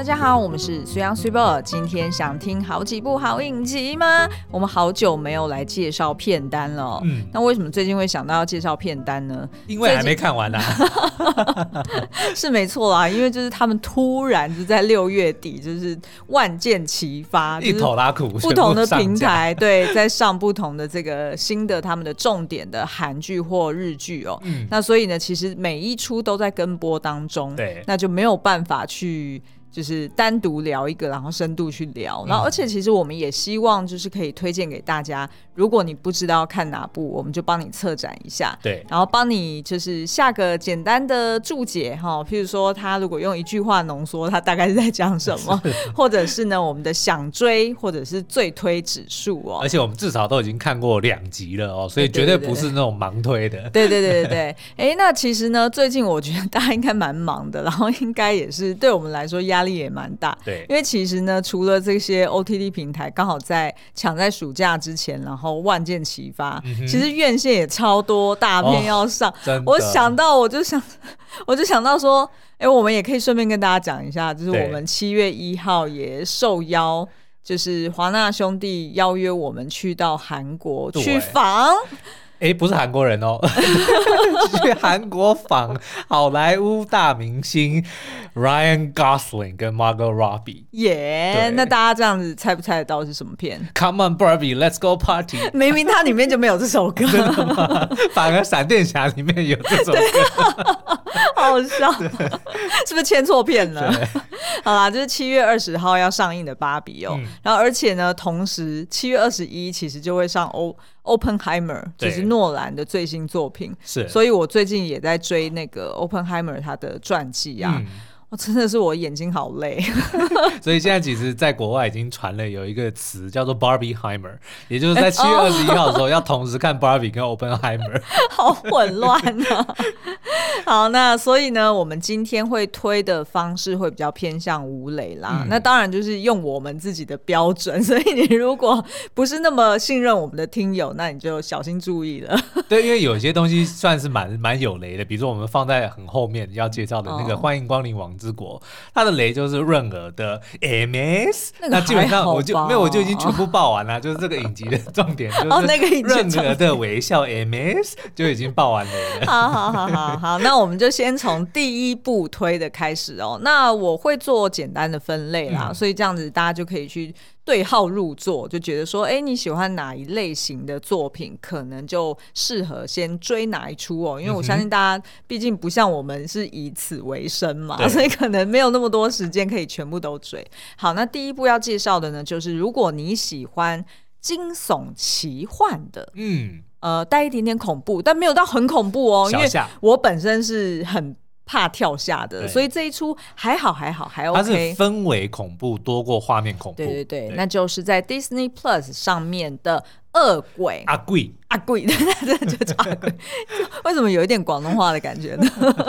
大家好，我们是苏阳 Super。今天想听好几部好影集吗？我们好久没有来介绍片单了。嗯，那为什么最近会想到要介绍片单呢？因为还没看完呢、啊。是没错啦，因为就是他们突然就在六月底，就是万箭齐发，一头拉苦，不同的平台对，在上不同的这个新的他们的重点的韩剧或日剧哦。嗯，那所以呢，其实每一出都在跟播当中，对，那就没有办法去。就是单独聊一个，然后深度去聊，然后而且其实我们也希望就是可以推荐给大家。如果你不知道看哪部，我们就帮你策展一下，对，然后帮你就是下个简单的注解哈，譬如说他如果用一句话浓缩，他大概是在讲什么，或者是呢我们的想追或者是最推指数哦。而且我们至少都已经看过两集了哦，所以绝对不是那种盲推的。对对对对对，哎，那其实呢，最近我觉得大家应该蛮忙的，然后应该也是对我们来说压。压力也蛮大，对，因为其实呢，除了这些 OTT 平台刚好在抢在暑假之前，然后万箭齐发，嗯、其实院线也超多大片要上。哦、我想到，我就想，我就想到说，哎、欸，我们也可以顺便跟大家讲一下，就是我们七月一号也受邀，就是华纳兄弟邀约我们去到韩国去访。哎，不是韩国人哦，去韩国访好莱坞大明星 Ryan Gosling 跟 Margot Robbie。耶，那大家这样子猜不猜得到是什么片？Come on Barbie, let's go party。明明它里面就没有这首歌，真的吗？反而闪电侠里面有这首歌，好好笑，是不是签错片了？好啦，就是七月二十号要上映的芭比哦，嗯、然后而且呢，同时七月二十一其实就会上欧。Oppenheimer 就是诺兰的最新作品，是，所以我最近也在追那个 Oppenheimer 他的传记啊。嗯。我、哦、真的是我眼睛好累，所以现在其实，在国外已经传了有一个词叫做 Barbieheimer，也就是在七月二十一号的时候要同时看 Barbie 跟 Oppenheimer，好混乱啊！好，那所以呢，我们今天会推的方式会比较偏向吴磊啦。嗯、那当然就是用我们自己的标准，所以你如果不是那么信任我们的听友，那你就小心注意了。对，因为有些东西算是蛮蛮有雷的，比如说我们放在很后面要介绍的那个欢迎光临王。之国，他的雷就是润儿的 MS，那基本上我就没有，我就已经全部报完了。就是这个影集的重点，就 是润儿的微笑 MS 就已经报完雷了。好好好好好，那我们就先从第一步推的开始哦。那我会做简单的分类啦，嗯、所以这样子大家就可以去。对号入座，就觉得说，哎，你喜欢哪一类型的作品，可能就适合先追哪一出哦。因为我相信大家，毕竟不像我们是以此为生嘛，对 所以可能没有那么多时间可以全部都追。好，那第一步要介绍的呢，就是如果你喜欢惊悚奇幻的，嗯，呃，带一点点恐怖，但没有到很恐怖哦，因为我本身是很。怕跳下的，所以这一出还好还好还 OK。它是氛围恐怖多过画面恐怖。对对对，对那就是在 Disney Plus 上面的恶鬼阿贵阿贵，真的 就叫阿贵。为什么有一点广东话的感觉呢？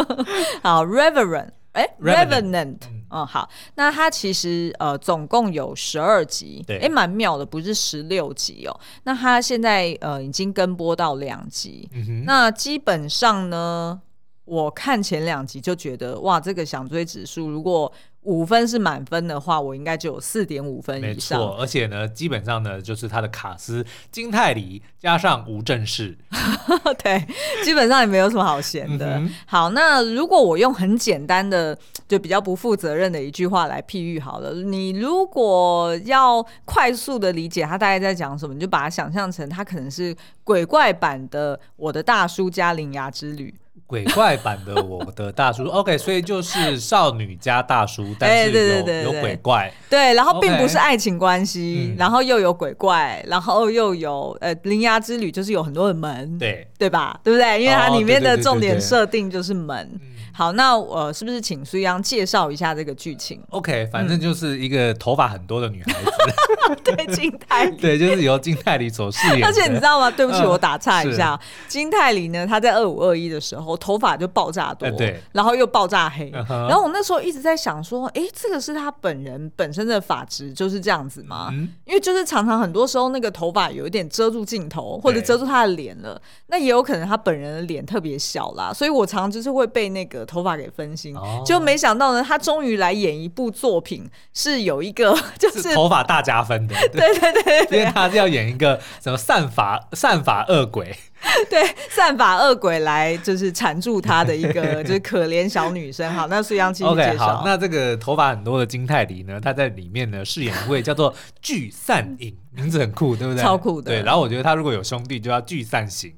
好，Reverend，哎，Revenant，嗯，好，那它其实呃总共有十二集，哎对，蛮妙的，不是十六集哦。那它现在呃已经跟播到两集，嗯、哼那基本上呢。我看前两集就觉得哇，这个想追指数如果五分是满分的话，我应该就有四点五分以上。没错，而且呢，基本上呢，就是他的卡斯金泰梨加上吴正式，对，基本上也没有什么好闲的。嗯、好，那如果我用很简单的，就比较不负责任的一句话来譬喻好了，你如果要快速的理解他大概在讲什么，你就把它想象成他可能是鬼怪版的《我的大叔加铃芽之旅》。鬼怪版的我的大叔，OK，所以就是少女加大叔，但是有有鬼怪，对，然后并不是爱情关系，然后又有鬼怪，然后又有呃铃芽之旅，就是有很多的门，对对吧？对不对？因为它里面的重点设定就是门。好，那呃，是不是请苏央介绍一下这个剧情？OK，反正就是一个头发很多的女孩子，对金泰梨，对，就是由金泰梨所饰演。而且你知道吗？对不起，我打岔一下，金泰梨呢，她在二五二一的时候头发就爆炸多，对，然后又爆炸黑，然后我那时候一直在想说，哎，这个是她本人本身的发质就是这样子吗？因为就是常常很多时候那个头发有一点遮住镜头或者遮住她的脸了，那也有可能他本人的脸特别小啦，所以我常常就是会被那个。的头发给分心，哦、就没想到呢，他终于来演一部作品，是有一个 就是，是头发大加分的，对对对，对，对，因为他是要演一个什么散发散发恶鬼。对，散发恶鬼来就是缠住他的一个 就是可怜小女生。好，那苏央继续介绍。Okay, 好，那这个头发很多的金泰梨呢，她在里面呢饰演一位叫做聚散影，名字很酷，对不对？超酷的。对，然后我觉得他如果有兄弟，就叫聚散行。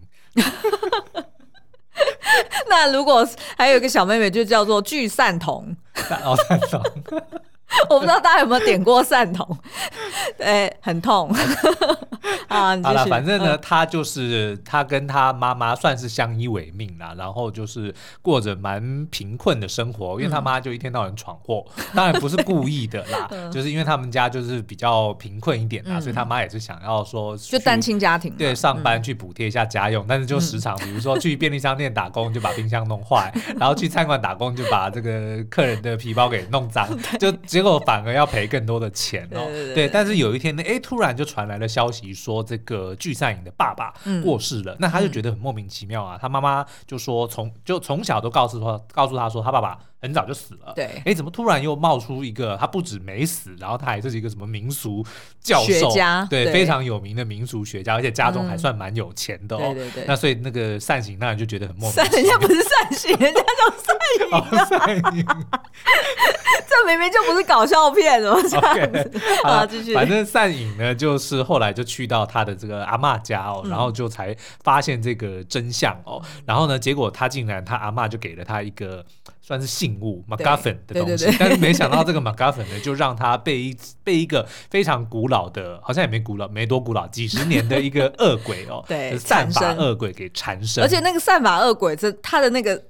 那如果还有一个小妹妹，就叫做聚散同。哦，散同。我不知道大家有没有点过散瞳，对，很痛。啊。好了，反正呢，他就是他跟他妈妈算是相依为命啦，然后就是过着蛮贫困的生活，因为他妈就一天到晚闯祸，当然不是故意的啦 就是因为他们家就是比较贫困一点啦，所以他妈也是想要说就单亲家庭对上班去补贴一下家用，但是就时常比如说去便利商店打工就把冰箱弄坏，然后去餐馆打工就把这个客人的皮包给弄脏，就。结果反而要赔更多的钱哦，对，但是有一天呢，哎，突然就传来了消息，说这个具善影的爸爸过世了，嗯、那他就觉得很莫名其妙啊。嗯、他妈妈就说从就从小都告诉说，告诉他说他爸爸。很早就死了，对，哎，怎么突然又冒出一个？他不止没死，然后他还是一个什么民俗教授，学家，对，非常有名的民俗学家，而且家中还算蛮有钱的哦。对对对。那所以那个善行当然就觉得很莫名。善，人家不是善行，人家叫善影。善影。这明明就不是搞笑片，怎 么这样子？好，继续。反正善影呢，就是后来就去到他的这个阿嬷家哦，然后就才发现这个真相哦。然后呢，结果他竟然他阿嬷就给了他一个。算是信物，MacGuffin 的东西，对对对对，但是没想到这个 MacGuffin 呢，就让他被一被一个非常古老的，好像也没古老，没多古老，几十年的一个恶鬼哦，对，散发恶鬼给缠身，而且那个散发恶鬼，这他的那个。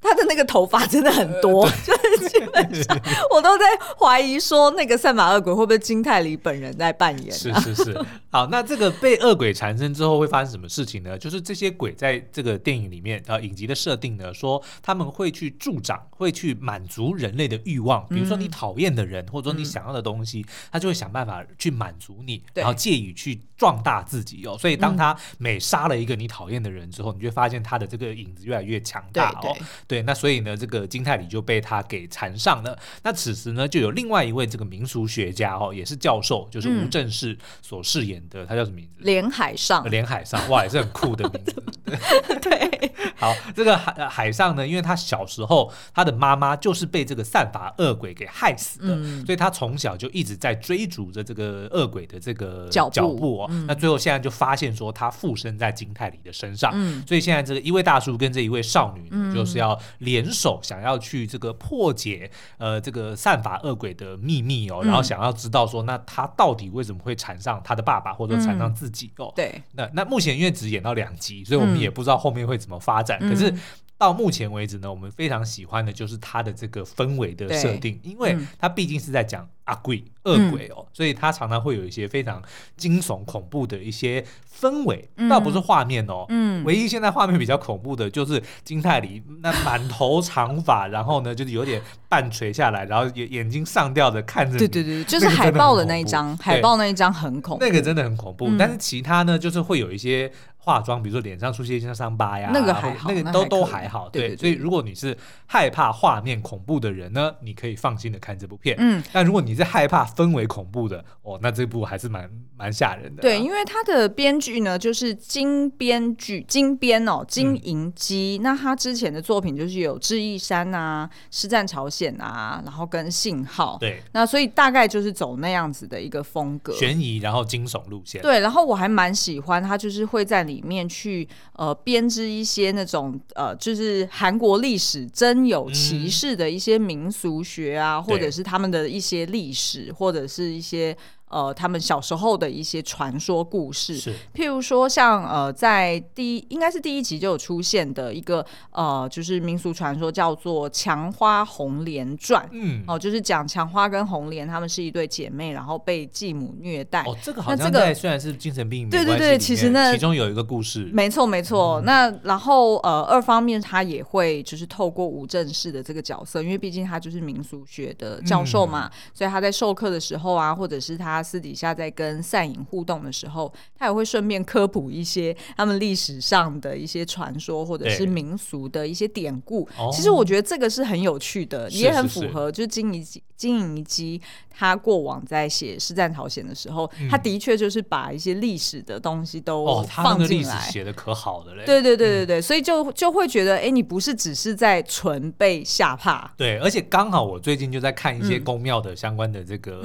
他的那个头发真的很多，呃、就是基本上我都在怀疑说，那个散发恶鬼会不会金泰梨本人在扮演？是是是。好，那这个被恶鬼缠身之后会发生什么事情呢？就是这些鬼在这个电影里面呃，影集的设定呢，说他们会去助长，会去满足人类的欲望。比如说你讨厌的人，嗯、或者说你想要的东西，他就会想办法去满足你，然后借以去壮大自己哦。所以当他每杀了一个你讨厌的人之后，你就会发现他的这个影子越来越强大哦。对，那所以呢，这个金泰里就被他给缠上了。那此时呢，就有另外一位这个民俗学家哦，也是教授，就是吴正式所饰演的，嗯、他叫什么名字？连海上。连海上，哇，也是很酷的名字。对，好，这个海海上呢，因为他小时候他的妈妈就是被这个散发恶鬼给害死的，嗯、所以他从小就一直在追逐着这个恶鬼的这个脚步哦。嗯、那最后现在就发现说，他附身在金泰里的身上，嗯、所以现在这个一位大叔跟这一位少女，嗯、就是要。联手想要去这个破解呃这个散发恶鬼的秘密哦，嗯、然后想要知道说，那他到底为什么会缠上他的爸爸或者缠上自己哦？对，那那目前因为只演到两集，所以我们也不知道后面会怎么发展。嗯、可是到目前为止呢，我们非常喜欢的就是它的这个氛围的设定，因为它毕竟是在讲。阿鬼恶鬼哦，所以它常常会有一些非常惊悚恐怖的一些氛围，倒不是画面哦。嗯，唯一现在画面比较恐怖的就是金泰梨那满头长发，然后呢就是有点半垂下来，然后眼眼睛上吊的看着。对对对，就是海报的那一张，海报那一张很恐怖，那个真的很恐怖。但是其他呢，就是会有一些化妆，比如说脸上出现一些伤疤呀，那个还好，那个都都还好。对，所以如果你是害怕画面恐怖的人呢，你可以放心的看这部片。嗯，但如果你是害怕氛围恐怖的哦，那这部还是蛮蛮吓人的。对，因为他的编剧呢，就是金编剧金编哦，金银姬。嗯、那他之前的作品就是有《智异山》啊，《师战朝鲜》啊，然后跟《信号》。对，那所以大概就是走那样子的一个风格，悬疑然后惊悚路线。对，然后我还蛮喜欢他，就是会在里面去呃编织一些那种呃，就是韩国历史真有其事的一些民俗学啊，嗯、或者是他们的一些历史或者。是一些。呃，他们小时候的一些传说故事，是譬如说像呃，在第一应该是第一集就有出现的一个呃，就是民俗传说叫做《强花红莲传》。嗯，哦、呃，就是讲强花跟红莲他们是一对姐妹，然后被继母虐待。哦，这个好像在虽然是精神病，对对对，其实那其中有一个故事，没错没错。嗯、那然后呃，二方面他也会就是透过吴正式的这个角色，因为毕竟他就是民俗学的教授嘛，嗯、所以他在授课的时候啊，或者是他。他私底下在跟散影互动的时候，他也会顺便科普一些他们历史上的一些传说或者是民俗的一些典故。其实我觉得这个是很有趣的，也很符合就是金银金银基他过往在写《师战朝鲜》的时候，他的确就是把一些历史的东西都放进来，写的可好的嘞。对对对对对，所以就就会觉得，哎，你不是只是在纯被吓怕。对，而且刚好我最近就在看一些宫庙的相关的这个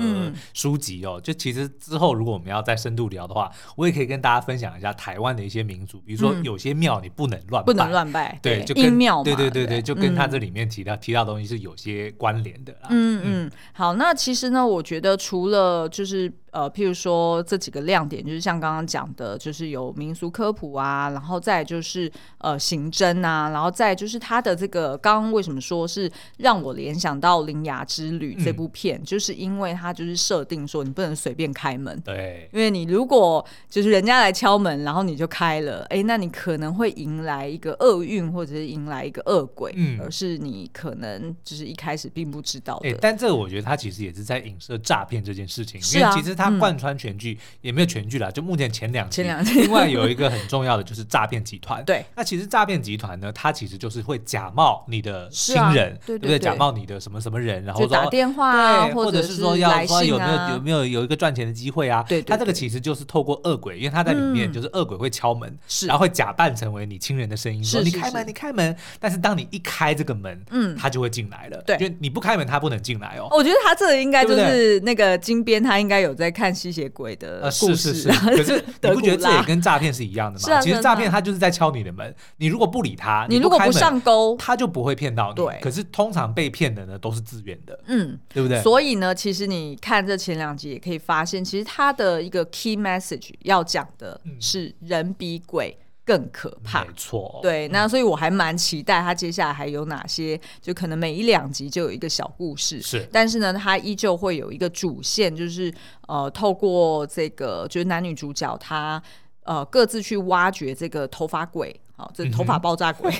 书籍哦，就其实之后如果我们要再深度聊的话，我也可以跟大家分享一下台湾的一些民俗，比如说有些庙你不能乱拜，不能乱拜，对，就跟庙，对对对对，就跟他这里面提到提到的东西是有些关联的啦。嗯嗯，好，那其实呢，我觉得除了就是。呃，譬如说这几个亮点，就是像刚刚讲的，就是有民俗科普啊，然后再就是呃刑侦啊，然后再就是他的这个刚刚为什么说是让我联想到《铃芽之旅》这部片，嗯、就是因为它就是设定说你不能随便开门，对，因为你如果就是人家来敲门，然后你就开了，哎，那你可能会迎来一个厄运，或者是迎来一个恶鬼，嗯，而是你可能就是一开始并不知道的。哎，但这个我觉得他其实也是在影射诈骗这件事情，因为其实他。它贯穿全剧，也没有全剧啦，就目前前两集。另外有一个很重要的就是诈骗集团。对，那其实诈骗集团呢，它其实就是会假冒你的亲人，对不对？假冒你的什么什么人，然后打电话，或者是说要说有没有有没有有一个赚钱的机会啊？对，它这个其实就是透过恶鬼，因为他在里面就是恶鬼会敲门，是，然后会假扮成为你亲人的声音，说你开门，你开门。但是当你一开这个门，嗯，他就会进来了。对，因为你不开门，他不能进来哦。我觉得他这个应该就是那个金边，他应该有在。看吸血鬼的故事，是是是，可是你不觉得这也跟诈骗是一样的吗？其实诈骗他就是在敲你的门，你如果不理他，你如果不上钩，他就不会骗到你。对，可是通常被骗的呢都是自愿的，嗯，对不对？所以呢，其实你看这前两集也可以发现，其实他的一个 key message 要讲的是人比鬼更可怕，没错。对，那所以我还蛮期待他接下来还有哪些，就可能每一两集就有一个小故事。是，但是呢，他依旧会有一个主线，就是呃，透过这个就是男女主角他呃各自去挖掘这个头发鬼。好，这头发爆炸鬼，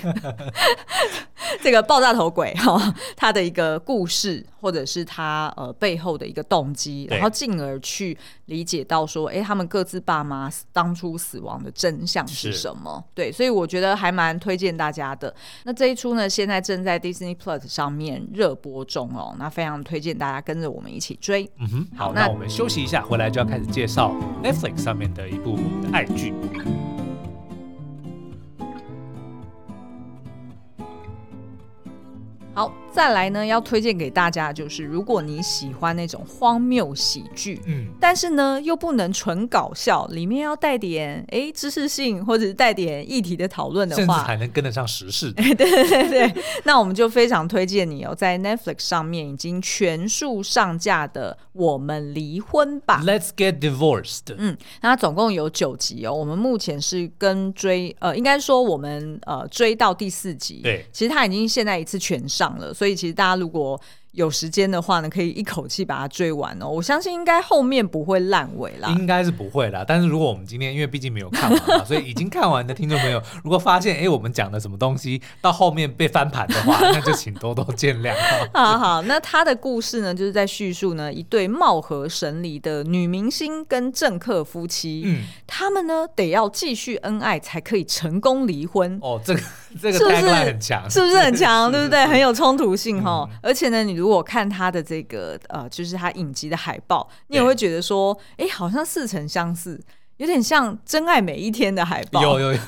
这个爆炸头鬼哈，他的一个故事，或者是他呃背后的一个动机，然后进而去理解到说，哎，他们各自爸妈当初死亡的真相是什么？对，所以我觉得还蛮推荐大家的。那这一出呢，现在正在 Disney Plus 上面热播中哦，那非常推荐大家跟着我们一起追。嗯哼，好，那，那我们休息一下，回来就要开始介绍 Netflix 上面的一部爱剧。好，再来呢，要推荐给大家就是，如果你喜欢那种荒谬喜剧，嗯，但是呢又不能纯搞笑，里面要带点哎知识性或者是带点议题的讨论的话，甚至还能跟得上时事。对对对对，那我们就非常推荐你哦，在 Netflix 上面已经全数上架的《我们离婚吧》，Let's Get Divorced。嗯，那它总共有九集哦，我们目前是跟追，呃，应该说我们呃追到第四集，对，其实它已经现在一次全上。了，所以所以其实大家如果有时间的话呢，可以一口气把它追完哦。我相信应该后面不会烂尾啦，应该是不会啦。但是如果我们今天因为毕竟没有看完嘛，所以已经看完的听众朋友，如果发现哎我们讲的什么东西到后面被翻盘的话，那就请多多见谅。好好，那他的故事呢，就是在叙述呢一对貌合神离的女明星跟政客夫妻，嗯，他们呢得要继续恩爱才可以成功离婚。哦，这个。这个 tagline 很强，是不是很强？对不对？很有冲突性哈。而且呢，你如果看他的这个呃，就是他影集的海报，你也会觉得说，哎，好像似曾相识。有点像《真爱每一天》的海报，有有有，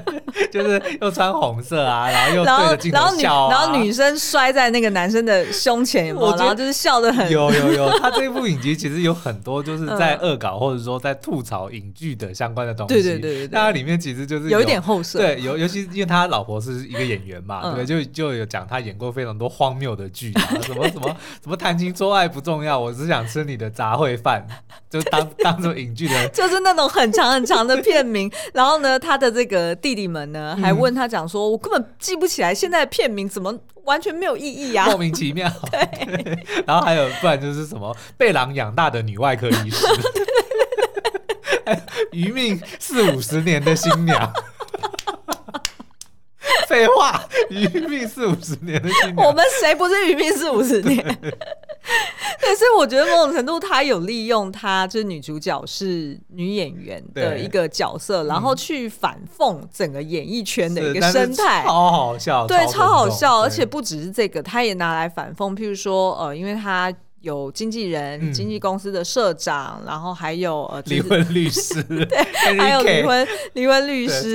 就是又穿红色啊，然后又对着镜头笑啊，然后女，然后女生摔在那个男生的胸前，有没有？然后就是笑的很。有有有，他这部影集其实有很多就是 在恶搞或者说在吐槽影剧的相关的东西。对对对对，它里面其实就是有一点后设。对，尤尤其因为他老婆是一个演员嘛，对，就就有讲他演过非常多荒谬的剧，什么 什么什么谈情说爱不重要，我只想吃你的杂烩饭，就当当做影剧的，就是那种。很长很长的片名，然后呢，他的这个弟弟们呢，还问他讲说：“我根本记不起来现在的片名，怎么完全没有意义啊？莫名其妙。”对，然后还有不然就是什么被狼养大的女外科医师，余命四五十年的新娘。废话，余命四五十年的新娘，我们谁不是余命四五十年？但是我觉得某种程度，他有利用他就是女主角是女演员的一个角色，然后去反讽整个演艺圈的一个生态，超好笑，对，超好笑，而且不只是这个，他也拿来反讽，譬如说，呃，因为他。有经纪人、嗯、经纪公司的社长，然后还有呃 离婚律师，对，还有离婚离婚律师，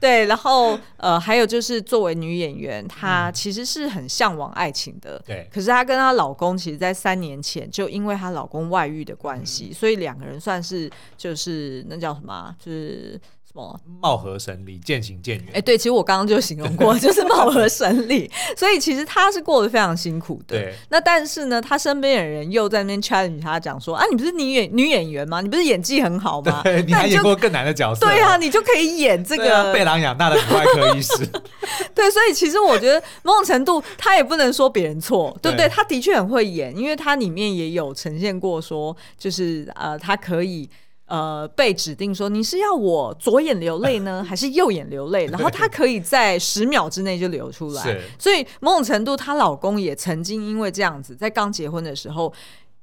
对，然后呃还有就是作为女演员，她其实是很向往爱情的，对、嗯，可是她跟她老公其实，在三年前就因为她老公外遇的关系，嗯、所以两个人算是就是那叫什么，就是。哦，貌合神离，渐行渐远。哎，对，其实我刚刚就形容过，就是貌合神离。所以其实他是过得非常辛苦的。对。那但是呢，他身边的人又在那边 challenge 他，讲说啊，你不是女演女演员吗？你不是演技很好吗？对，你还演过更难的角色。对啊，你就可以演这个被狼养大的外科医师。对，所以其实我觉得某种程度他也不能说别人错，对不对？他的确很会演，因为他里面也有呈现过说，就是呃，他可以。呃，被指定说你是要我左眼流泪呢，还是右眼流泪？然后她可以在十秒之内就流出来，所以某种程度，她老公也曾经因为这样子，在刚结婚的时候。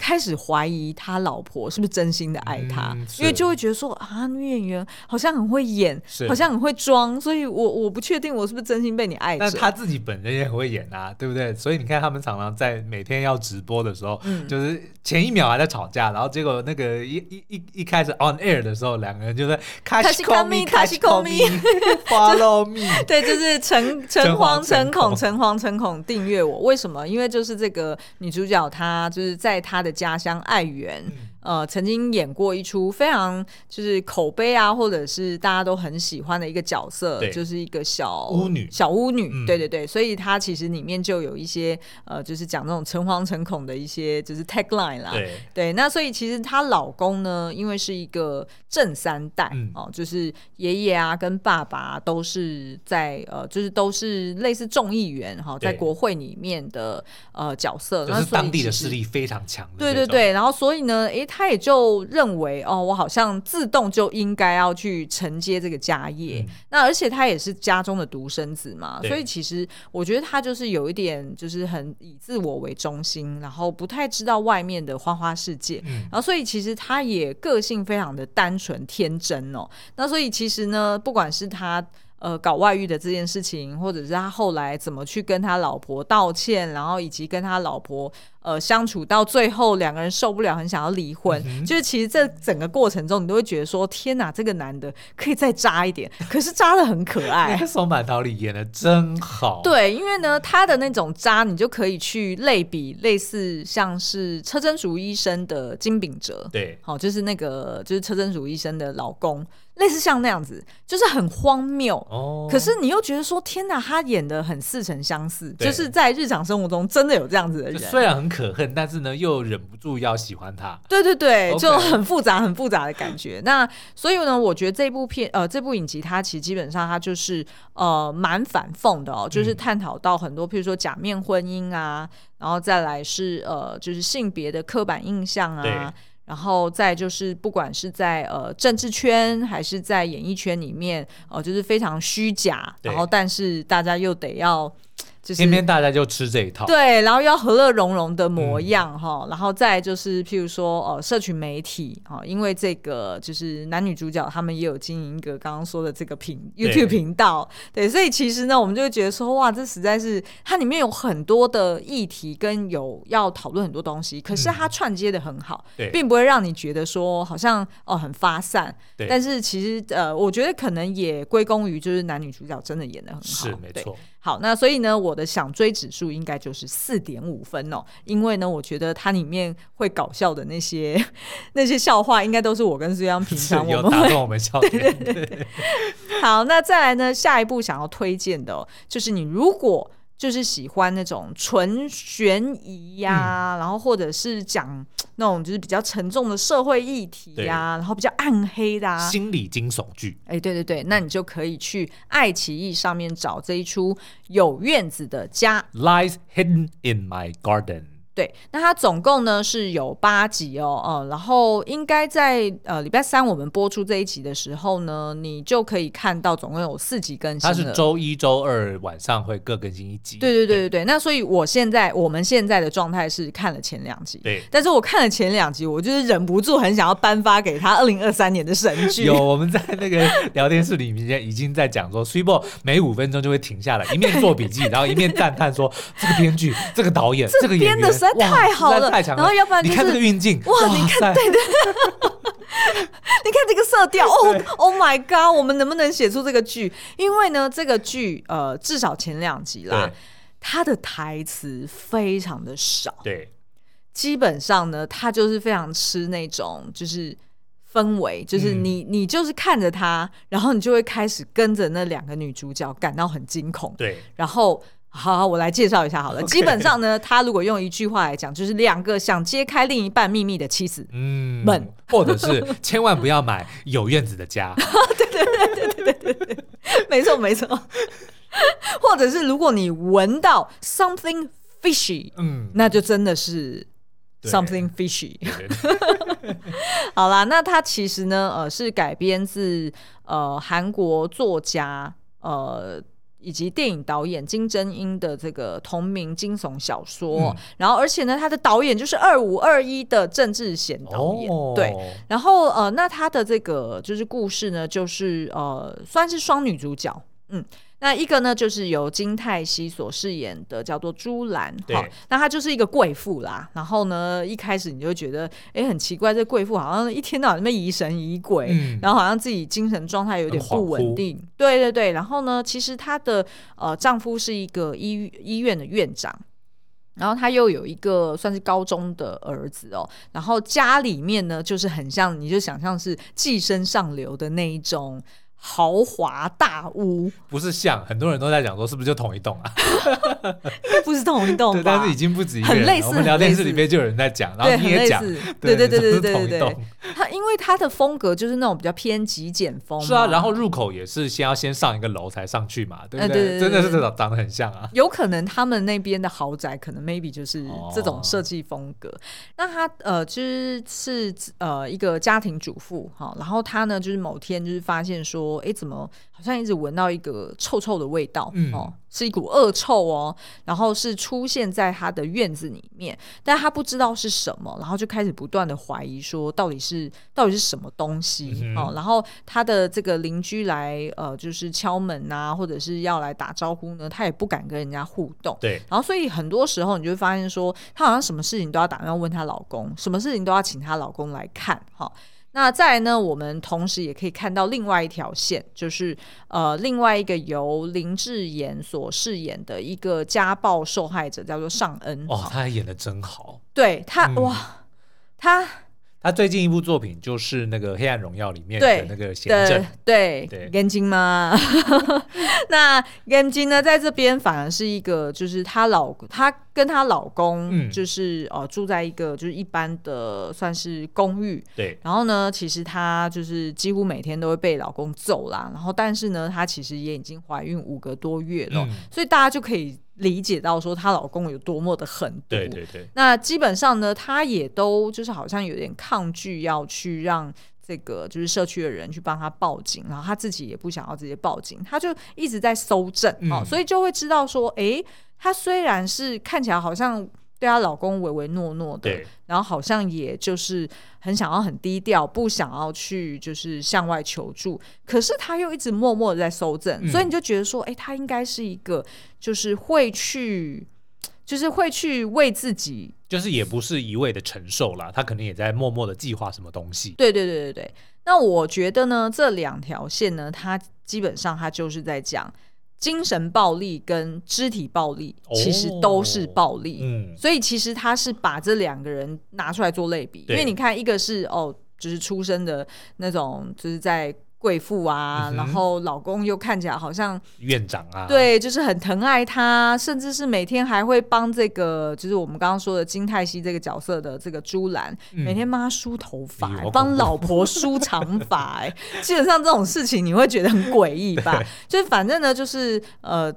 开始怀疑他老婆是不是真心的爱他，嗯、因为就会觉得说啊，女演员好像很会演，好像很会装，所以我我不确定我是不是真心被你爱。但他自己本人也很会演啊，对不对？所以你看他们常常在每天要直播的时候，嗯、就是前一秒还在吵架，然后结果那个一一一一开始 on air 的时候，两个人就在卡西卡米卡西卡米 follow me，对，就是诚 诚惶诚恐，诚惶诚恐订阅我。为什么？因为就是这个女主角她就是在她的。家乡爱媛。呃，曾经演过一出非常就是口碑啊，或者是大家都很喜欢的一个角色，就是一个小巫女，小巫女，嗯、对对对，所以她其实里面就有一些呃，就是讲那种诚惶诚恐的一些就是 tagline 啦，对。对，那所以其实她老公呢，因为是一个正三代、嗯、哦，就是爷爷啊跟爸爸都是在呃，就是都是类似众议员哈，在国会里面的呃角色，就是当地的势力非常强，对对对，然后所以呢，诶。他也就认为哦，我好像自动就应该要去承接这个家业。嗯、那而且他也是家中的独生子嘛，所以其实我觉得他就是有一点，就是很以自我为中心，然后不太知道外面的花花世界。嗯、然后所以其实他也个性非常的单纯天真哦。那所以其实呢，不管是他。呃，搞外遇的这件事情，或者是他后来怎么去跟他老婆道歉，然后以及跟他老婆呃相处到最后，两个人受不了，很想要离婚。嗯、就是其实这整个过程中，你都会觉得说：天哪，这个男的可以再渣一点，可是渣的很可 爱。松坂桃李演的真好。对，因为呢，他的那种渣，你就可以去类比，类似像是车真淑医生的金秉哲。对，好，就是那个就是车真淑医生的老公。类似像那样子，就是很荒谬。哦，可是你又觉得说，天哪，他演的很似曾相似，就是在日常生活中真的有这样子的人。虽然很可恨，但是呢，又忍不住要喜欢他。对对对就很复杂、很复杂的感觉。那所以呢，我觉得这部片，呃，这部影集，它其实基本上它就是呃蛮反讽的哦，就是探讨到很多，譬如说假面婚姻啊，然后再来是呃，就是性别的刻板印象啊。然后再就是，不管是在呃政治圈还是在演艺圈里面，哦、呃，就是非常虚假。然后，但是大家又得要。就是、偏偏大家就吃这一套，对，然后要和乐融融的模样哈，嗯、然后再就是譬如说呃，社群媒体哦，因为这个就是男女主角他们也有经营一个刚刚说的这个频 YouTube 频道，对，所以其实呢，我们就会觉得说哇，这实在是它里面有很多的议题跟有要讨论很多东西，可是它串接的很好，对，并不会让你觉得说好像哦很发散，对，但是其实呃，我觉得可能也归功于就是男女主角真的演的很好，是没错。好，那所以呢，我的想追指数应该就是四点五分哦，因为呢，我觉得它里面会搞笑的那些那些笑话，应该都是我跟苏央平常我们会有打动我们笑点。对对对。好，那再来呢，下一步想要推荐的，就是你如果。就是喜欢那种纯悬疑呀、啊，嗯、然后或者是讲那种就是比较沉重的社会议题呀、啊，然后比较暗黑的、啊、心理惊悚剧。哎，对对对，那你就可以去爱奇艺上面找这一出《有院子的家》。Lies hidden in my garden。对，那它总共呢是有八集哦，嗯，然后应该在呃礼拜三我们播出这一集的时候呢，你就可以看到总共有四集更新。它是周一、周二晚上会各更新一集。对对对对对。那所以我现在我们现在的状态是看了前两集，对。但是我看了前两集，我就是忍不住很想要颁发给他二零二三年的神剧。有我们在那个聊天室里面已经在讲说，Super 每五分钟就会停下来，一面做笔记，然后一面赞叹说：“这个编剧，这个导演，这个演员。”实在太好了，太强了。然后要不然、就是、你看这个运镜，哇，哇你看，对对，你看这个色调，哦，Oh my God，我们能不能写出这个剧？因为呢，这个剧呃，至少前两集啦，它的台词非常的少，对，基本上呢，它就是非常吃那种就是氛围，就是你、嗯、你就是看着它，然后你就会开始跟着那两个女主角感到很惊恐，对，然后。好，好，我来介绍一下好了。Okay. 基本上呢，他如果用一句话来讲，就是两个想揭开另一半秘密的妻子，嗯，们，或者是千万不要买有院子的家。对对对对对对对，没错没错。或者是如果你闻到 something fishy，嗯，那就真的是 something fishy。好啦，那他其实呢，呃，是改编自呃韩国作家呃。以及电影导演金正英的这个同名惊悚小说，嗯、然后而且呢，他的导演就是二五二一的郑智贤导演，哦、对，然后呃，那他的这个就是故事呢，就是呃，算是双女主角，嗯。那一个呢，就是由金泰熙所饰演的，叫做朱兰。哈，那她就是一个贵妇啦。然后呢，一开始你就觉得，哎，很奇怪，这贵妇好像一天到晚那边疑神疑鬼，嗯、然后好像自己精神状态有点不稳定。对对对。然后呢，其实她的呃丈夫是一个医医院的院长，然后她又有一个算是高中的儿子哦。然后家里面呢，就是很像，你就想象是寄生上流的那一种。豪华大屋不是像很多人都在讲说是不是就同一栋啊？不是同一栋，对，但是已经不止一个。很类似，我们聊天室里面就有人在讲，然后你也讲，对对对对对对对。他因为他的风格就是那种比较偏极简风，是啊。然后入口也是先要先上一个楼才上去嘛，对不对？真的是长长得很像啊。有可能他们那边的豪宅可能 maybe 就是这种设计风格。那他呃就是是呃一个家庭主妇哈，然后他呢就是某天就是发现说。哎，怎么好像一直闻到一个臭臭的味道？嗯、哦，是一股恶臭哦。然后是出现在他的院子里面，但他不知道是什么，然后就开始不断的怀疑说，到底是到底是什么东西？嗯、哦，然后他的这个邻居来呃，就是敲门啊，或者是要来打招呼呢，他也不敢跟人家互动。对。然后所以很多时候你就会发现说，他好像什么事情都要打电话问她老公，什么事情都要请她老公来看。哈、哦。那再来呢？我们同时也可以看到另外一条线，就是呃，另外一个由林志妍所饰演的一个家暴受害者，叫做尚恩。哦，他演的真好。对他，嗯、哇，他。他最近一部作品就是那个《黑暗荣耀》里面的那个贤正，对对，严金吗？那严金呢，在这边反而是一个，就是她老，她跟她老公就是、嗯、呃住在一个就是一般的算是公寓，对。然后呢，其实她就是几乎每天都会被老公揍啦。然后，但是呢，她其实也已经怀孕五个多月了，嗯、所以大家就可以。理解到说她老公有多么的狠毒，对对对。那基本上呢，她也都就是好像有点抗拒要去让这个就是社区的人去帮他报警，然后他自己也不想要直接报警，他就一直在搜证，嗯、哦，所以就会知道说，哎，她虽然是看起来好像。对她老公唯唯诺诺的，对然后好像也就是很想要很低调，不想要去就是向外求助，可是她又一直默默的在搜证，嗯、所以你就觉得说，哎，她应该是一个就是会去，就是会去为自己，就是也不是一味的承受啦，他可能也在默默的计划什么东西。对对对对对，那我觉得呢，这两条线呢，它基本上它就是在讲。精神暴力跟肢体暴力其实都是暴力，哦嗯、所以其实他是把这两个人拿出来做类比，因为你看，一个是哦，就是出生的那种，就是在。贵妇啊，嗯、然后老公又看起来好像院长啊，对，就是很疼爱她，甚至是每天还会帮这个，就是我们刚刚说的金泰熙这个角色的这个朱兰，嗯、每天帮他梳头发，帮老婆梳长发，哎，基本上这种事情你会觉得很诡异吧？就是反正呢，就是呃。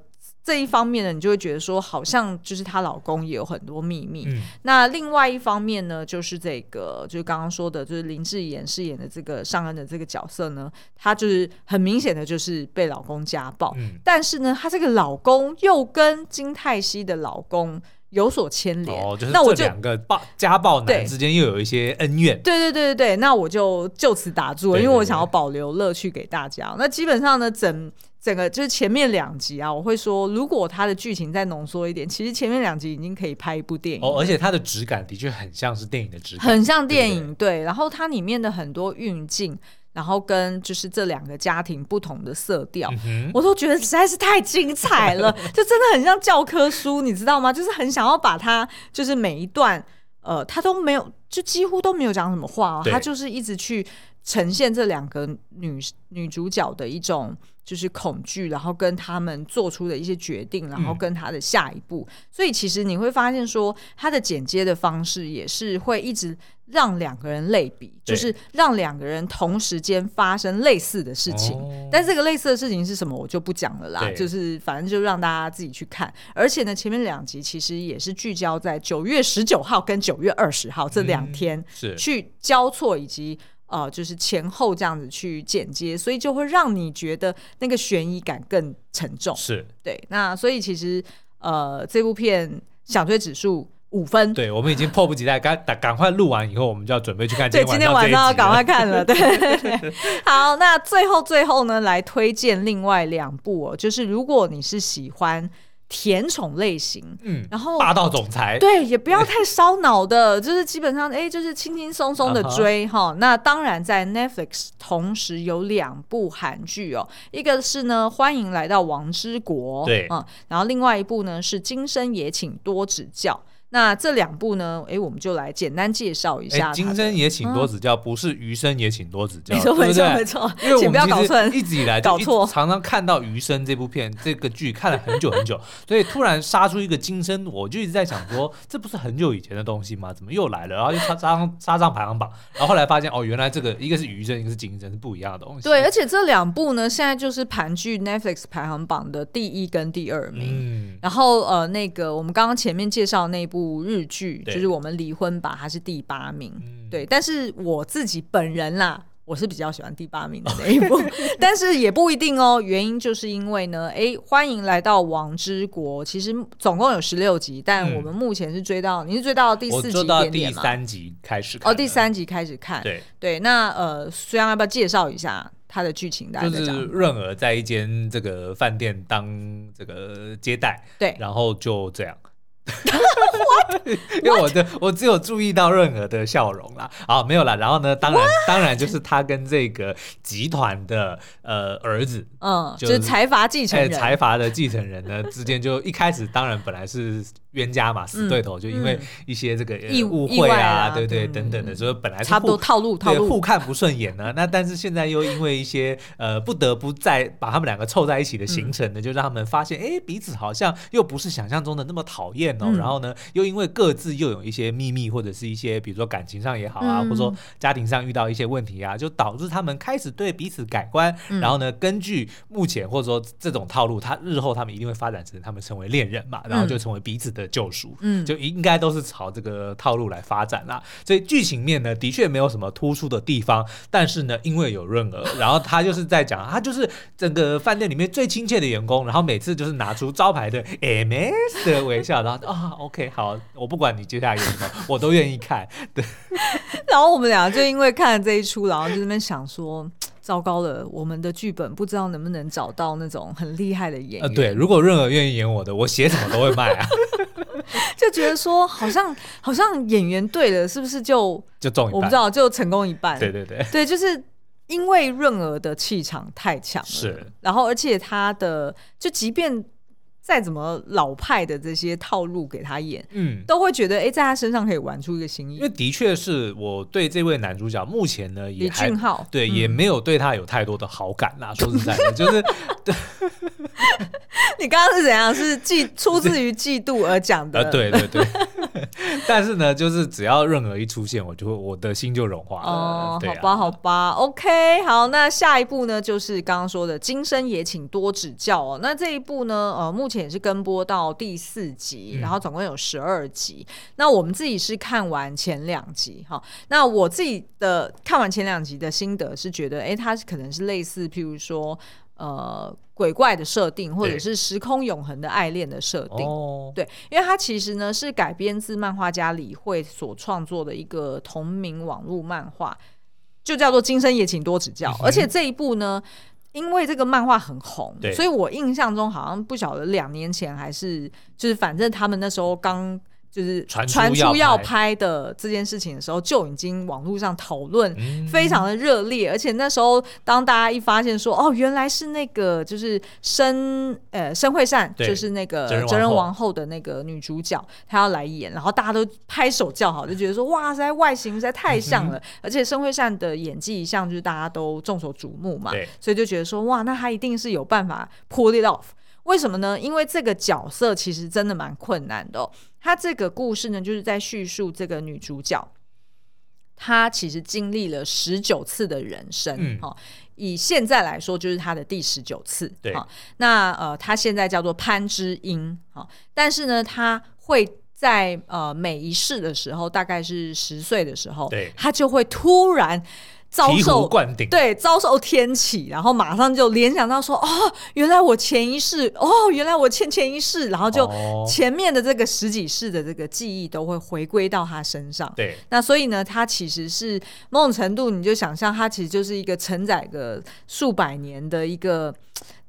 这一方面呢，你就会觉得说，好像就是她老公也有很多秘密。嗯、那另外一方面呢，就是这个，就是刚刚说的，就是林志妍饰演的这个尚恩的这个角色呢，她就是很明显的就是被老公家暴。嗯、但是呢，她这个老公又跟金泰熙的老公有所牵连。哦，就是这两个暴家暴男之间又有一些恩怨。对对对对对，那我就就此打住了，因为我想要保留乐趣给大家。那基本上呢，整。整个就是前面两集啊，我会说，如果它的剧情再浓缩一点，其实前面两集已经可以拍一部电影哦，而且它的质感的确很像是电影的质感，很像电影，对。然后它里面的很多运镜，然后跟就是这两个家庭不同的色调，嗯、我都觉得实在是太精彩了，就真的很像教科书，你知道吗？就是很想要把它，就是每一段，呃，他都没有，就几乎都没有讲什么话哦，他就是一直去呈现这两个女女主角的一种。就是恐惧，然后跟他们做出的一些决定，然后跟他的下一步。嗯、所以其实你会发现说，他的剪接的方式也是会一直让两个人类比，就是让两个人同时间发生类似的事情。哦、但这个类似的事情是什么，我就不讲了啦。就是反正就让大家自己去看。而且呢，前面两集其实也是聚焦在九月十九号跟九月二十号这两天，嗯、是去交错以及。呃，就是前后这样子去剪接，所以就会让你觉得那个悬疑感更沉重。是对，那所以其实呃，这部片想追指数五分。对，我们已经迫不及待，赶赶快录完以后，我们就要准备去看。对，今天晚上要赶快看了。对，好，那最后最后呢，来推荐另外两部哦，就是如果你是喜欢。甜宠类型，嗯，然后霸道总裁，对，也不要太烧脑的，就是基本上，哎，就是轻轻松松的追哈、uh huh。那当然，在 Netflix 同时有两部韩剧哦，一个是呢，欢迎来到王之国，对，嗯，然后另外一部呢是今生也请多指教。那这两部呢？哎，我们就来简单介绍一下。金生也请多指教，不是余生也请多指教。没错，没错，没错。因为我们不要搞错，一直以来搞错，常常看到余生这部片这个剧看了很久很久，所以突然杀出一个金生，我就一直在想说，这不是很久以前的东西吗？怎么又来了？然后就杀上杀上排行榜，然后后来发现哦，原来这个一个是余生，一个是金生，是不一样的东西。对，而且这两部呢，现在就是盘踞 Netflix 排行榜的第一跟第二名。嗯，然后呃，那个我们刚刚前面介绍那一部日剧。就是我们离婚吧，他是第八名，嗯、对。但是我自己本人啦，我是比较喜欢第八名的那 一部，但是也不一定哦。原因就是因为呢，哎，欢迎来到王之国。其实总共有十六集，但我们目前是追到，嗯、你是追到第四集第三集开始看。哦，第三集开始看。对对，那呃，虽然要不要介绍一下它的剧情？大家就是润儿在一间这个饭店当这个接待，对，然后就这样。因为我的我只有注意到任何的笑容啦，啊，没有啦。然后呢，当然?当然就是他跟这个集团的呃儿子，嗯，就是财阀继承人，财阀的继承人呢之间就一开始当然本来是。冤家嘛，死对头，就因为一些这个误会啊，对对等等的，所以本来差不多套路套路，互看不顺眼呢。那但是现在又因为一些呃不得不再把他们两个凑在一起的行程呢，就让他们发现，哎，彼此好像又不是想象中的那么讨厌哦。然后呢，又因为各自又有一些秘密或者是一些比如说感情上也好啊，或者说家庭上遇到一些问题啊，就导致他们开始对彼此改观。然后呢，根据目前或者说这种套路，他日后他们一定会发展成他们成为恋人嘛，然后就成为彼此的。救赎，嗯，就应该都是朝这个套路来发展啦。所以剧情面呢，的确没有什么突出的地方，但是呢，因为有润儿，然后他就是在讲，他就是整个饭店里面最亲切的员工，然后每次就是拿出招牌的 MS 的微笑，然后啊，OK，好，我不管你接下来演什么，我都愿意看。对，然后我们俩就因为看了这一出，然后就在那边想说。糟糕了，我们的剧本不知道能不能找到那种很厉害的演员。呃，对，如果任何愿意演我的，我写什么都会卖啊。就觉得说，好像好像演员对了，是不是就就中一半？我不知道，就成功一半。对对对，对，就是因为润儿的气场太强了，是，然后而且他的就即便。再怎么老派的这些套路给他演，嗯，都会觉得哎，在他身上可以玩出一个新意。因为的确是我对这位男主角目前呢李俊昊，对，嗯、也没有对他有太多的好感啦。说实在的，就是对。你刚刚是怎样？是嫉出自于嫉妒而讲的？呃，对对对。但是呢，就是只要任何一出现，我就会我的心就融化了。哦，好吧，好吧，OK，好，那下一步呢，就是刚刚说的《今生也请多指教》哦。那这一部呢，呃，目前也是跟播到第四集，嗯、然后总共有十二集。那我们自己是看完前两集哈。那我自己的看完前两集的心得是觉得，哎，它可能是类似，譬如说。呃，鬼怪的设定，或者是时空永恒的爱恋的设定，对，因为它其实呢是改编自漫画家李慧所创作的一个同名网络漫画，就叫做《今生也请多指教》。而且这一部呢，因为这个漫画很红，所以我印象中好像不晓得两年前还是，就是反正他们那时候刚。就是传出要拍。的这件事情的时候，就已经网络上讨论非常的热烈，而且那时候当大家一发现说，哦，原来是那个就是申呃申惠善，就是那个哲仁王后。的那个女主角，她要来演，然后大家都拍手叫好，就觉得说，哇塞，外形实在太像了，而且申惠善的演技一向就是大家都众所瞩目嘛，所以就觉得说，哇，那她一定是有办法 pull it off。为什么呢？因为这个角色其实真的蛮困难的哦。他这个故事呢，就是在叙述这个女主角，她其实经历了十九次的人生。嗯，以现在来说，就是她的第十九次。对，那呃，她现在叫做潘之音。但是呢，她会在呃每一世的时候，大概是十岁的时候，对，她就会突然。遭受对遭受天启，然后马上就联想到说，哦，原来我前一世，哦，原来我欠前一世，然后就前面的这个十几世的这个记忆都会回归到他身上。对，那所以呢，他其实是某种程度，你就想象他其实就是一个承载个数百年的一个。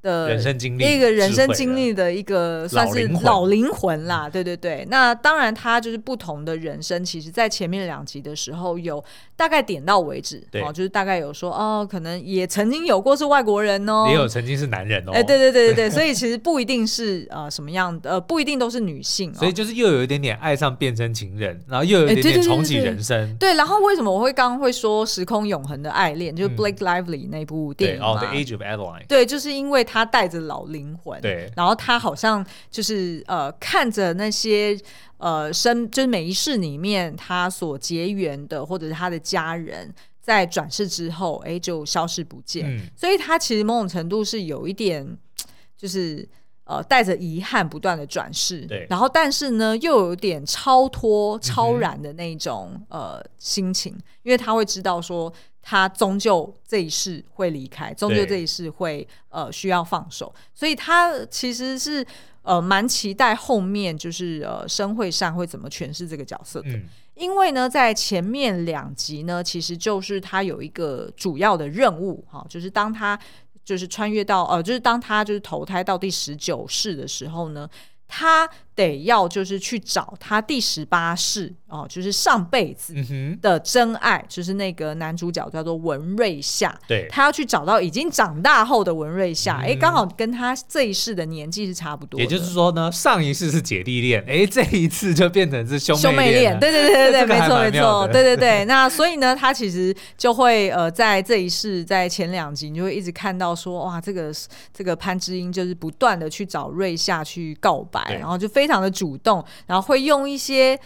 的人生经历，一个人生经历的一个算是老灵魂。啦，对对对。那当然，他就是不同的人生，其实在前面两集的时候有大概点到为止，哦，就是大概有说哦，可能也曾经有过是外国人哦，也有曾经是男人哦，哎，对对对对对，所以其实不一定是呃什么样的，呃，不一定都是女性，所以就是又有一点点爱上变身情人，然后又有一点点重启人生，对。然后为什么我会刚刚会说时空永恒的爱恋，就是 Blake Lively 那部电影嘛，哦，The Age of Adeline 对，就是因为他。他带着老灵魂，对，然后他好像就是呃，看着那些呃生，就是每一世里面他所结缘的，或者是他的家人，在转世之后，哎，就消失不见。嗯，所以他其实某种程度是有一点，就是呃，带着遗憾不断的转世，对，然后但是呢，又有点超脱、超然的那种、嗯、呃心情，因为他会知道说。他终究这一世会离开，终究这一世会呃需要放手，所以他其实是呃蛮期待后面就是呃生会上会怎么诠释这个角色的，嗯、因为呢在前面两集呢，其实就是他有一个主要的任务哈，就是当他就是穿越到呃就是当他就是投胎到第十九世的时候呢，他得要就是去找他第十八世哦，就是上辈子的真爱，嗯、就是那个男主角叫做文瑞夏。对，他要去找到已经长大后的文瑞夏，哎、嗯，刚好跟他这一世的年纪是差不多。也就是说呢，上一世是姐弟恋，哎，这一次就变成是兄妹恋。兄妹恋，对对对对对，没错没错，对对对。那所以呢，他其实就会呃，在这一世，在前两集，你就会一直看到说，哇，这个这个潘之音就是不断的去找瑞夏去告白，然后就非。非常的主动，然后会用一些，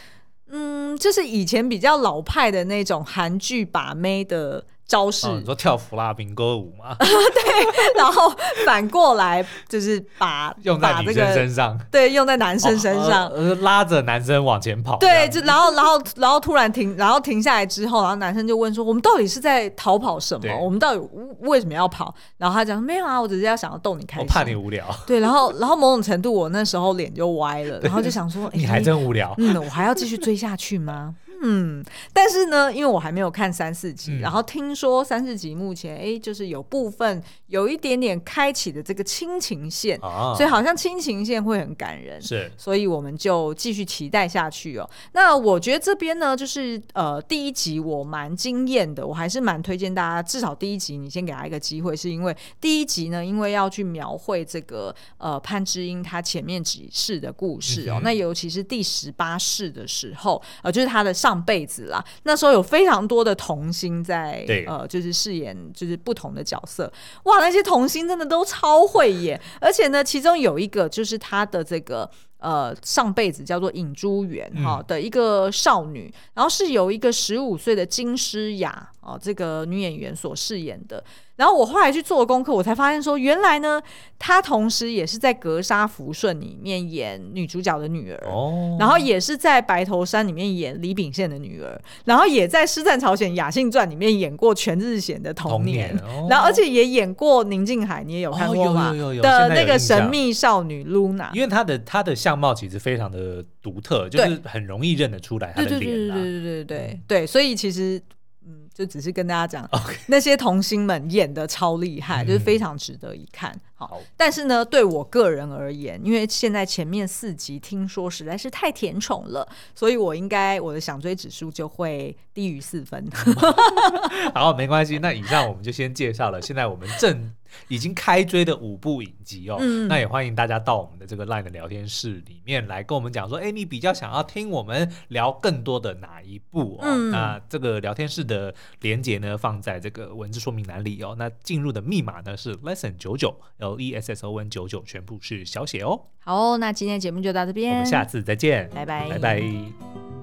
嗯，就是以前比较老派的那种韩剧把妹的。招式，你说跳弗拉明戈舞吗？对，然后反过来就是把 用在女生身上，对，用在男生身上，拉着男生往前跑。对，就然后然后然后突然停，然后停下来之后，然后男生就问说：“我们到底是在逃跑什么？我们到底为什么要跑？”然后他讲：“没有啊，我只是要想要逗你开心，我怕你无聊。”对，然后然后某种程度，我那时候脸就歪了，然后就想说：“你还真无聊。”嗯，我还要继续追下去吗？嗯，但是呢，因为我还没有看三四集，嗯、然后听说三四集目前哎，就是有部分有一点点开启的这个亲情线，啊、所以好像亲情线会很感人，是，所以我们就继续期待下去哦。那我觉得这边呢，就是呃第一集我蛮惊艳的，我还是蛮推荐大家，至少第一集你先给他一个机会，是因为第一集呢，因为要去描绘这个呃潘之英他前面几世的故事哦，嗯、那尤其是第十八世的时候，呃，就是他的上。上辈子啦，那时候有非常多的童星在，呃，就是饰演就是不同的角色，哇，那些童星真的都超会演，而且呢，其中有一个就是他的这个呃上辈子叫做尹珠媛哈的一个少女，嗯、然后是由一个十五岁的金诗雅哦这个女演员所饰演的。然后我后来去做功课，我才发现说，原来呢，她同时也是在《格杀福顺》里面演女主角的女儿，哦，然后也是在《白头山》里面演李秉宪的女儿，然后也在《师战朝鲜雅信传》里面演过全智贤的童年，童年哦、然后而且也演过宁静海，你也有看过吗？哦、有有有有的那个神秘少女露娜，因为她的她的相貌其实非常的独特，就是很容易认得出来她的脸，对对对对对对对，所以其实。嗯，就只是跟大家讲.那些童星们演的超厉害，嗯、就是非常值得一看。好，好，但是呢，对我个人而言，因为现在前面四集听说实在是太甜宠了，所以我应该我的想追指数就会低于四分。好，没关系，那以上我们就先介绍了。现在我们正。已经开追的五部影集哦，嗯、那也欢迎大家到我们的这个 LINE 的聊天室里面来跟我们讲说，哎，你比较想要听我们聊更多的哪一部哦？嗯、那这个聊天室的连接呢，放在这个文字说明栏里哦。那进入的密码呢是 lesson 九九 L E S S O N 九九，全部是小写哦。好哦，那今天节目就到这边，我们下次再见，拜拜，拜拜。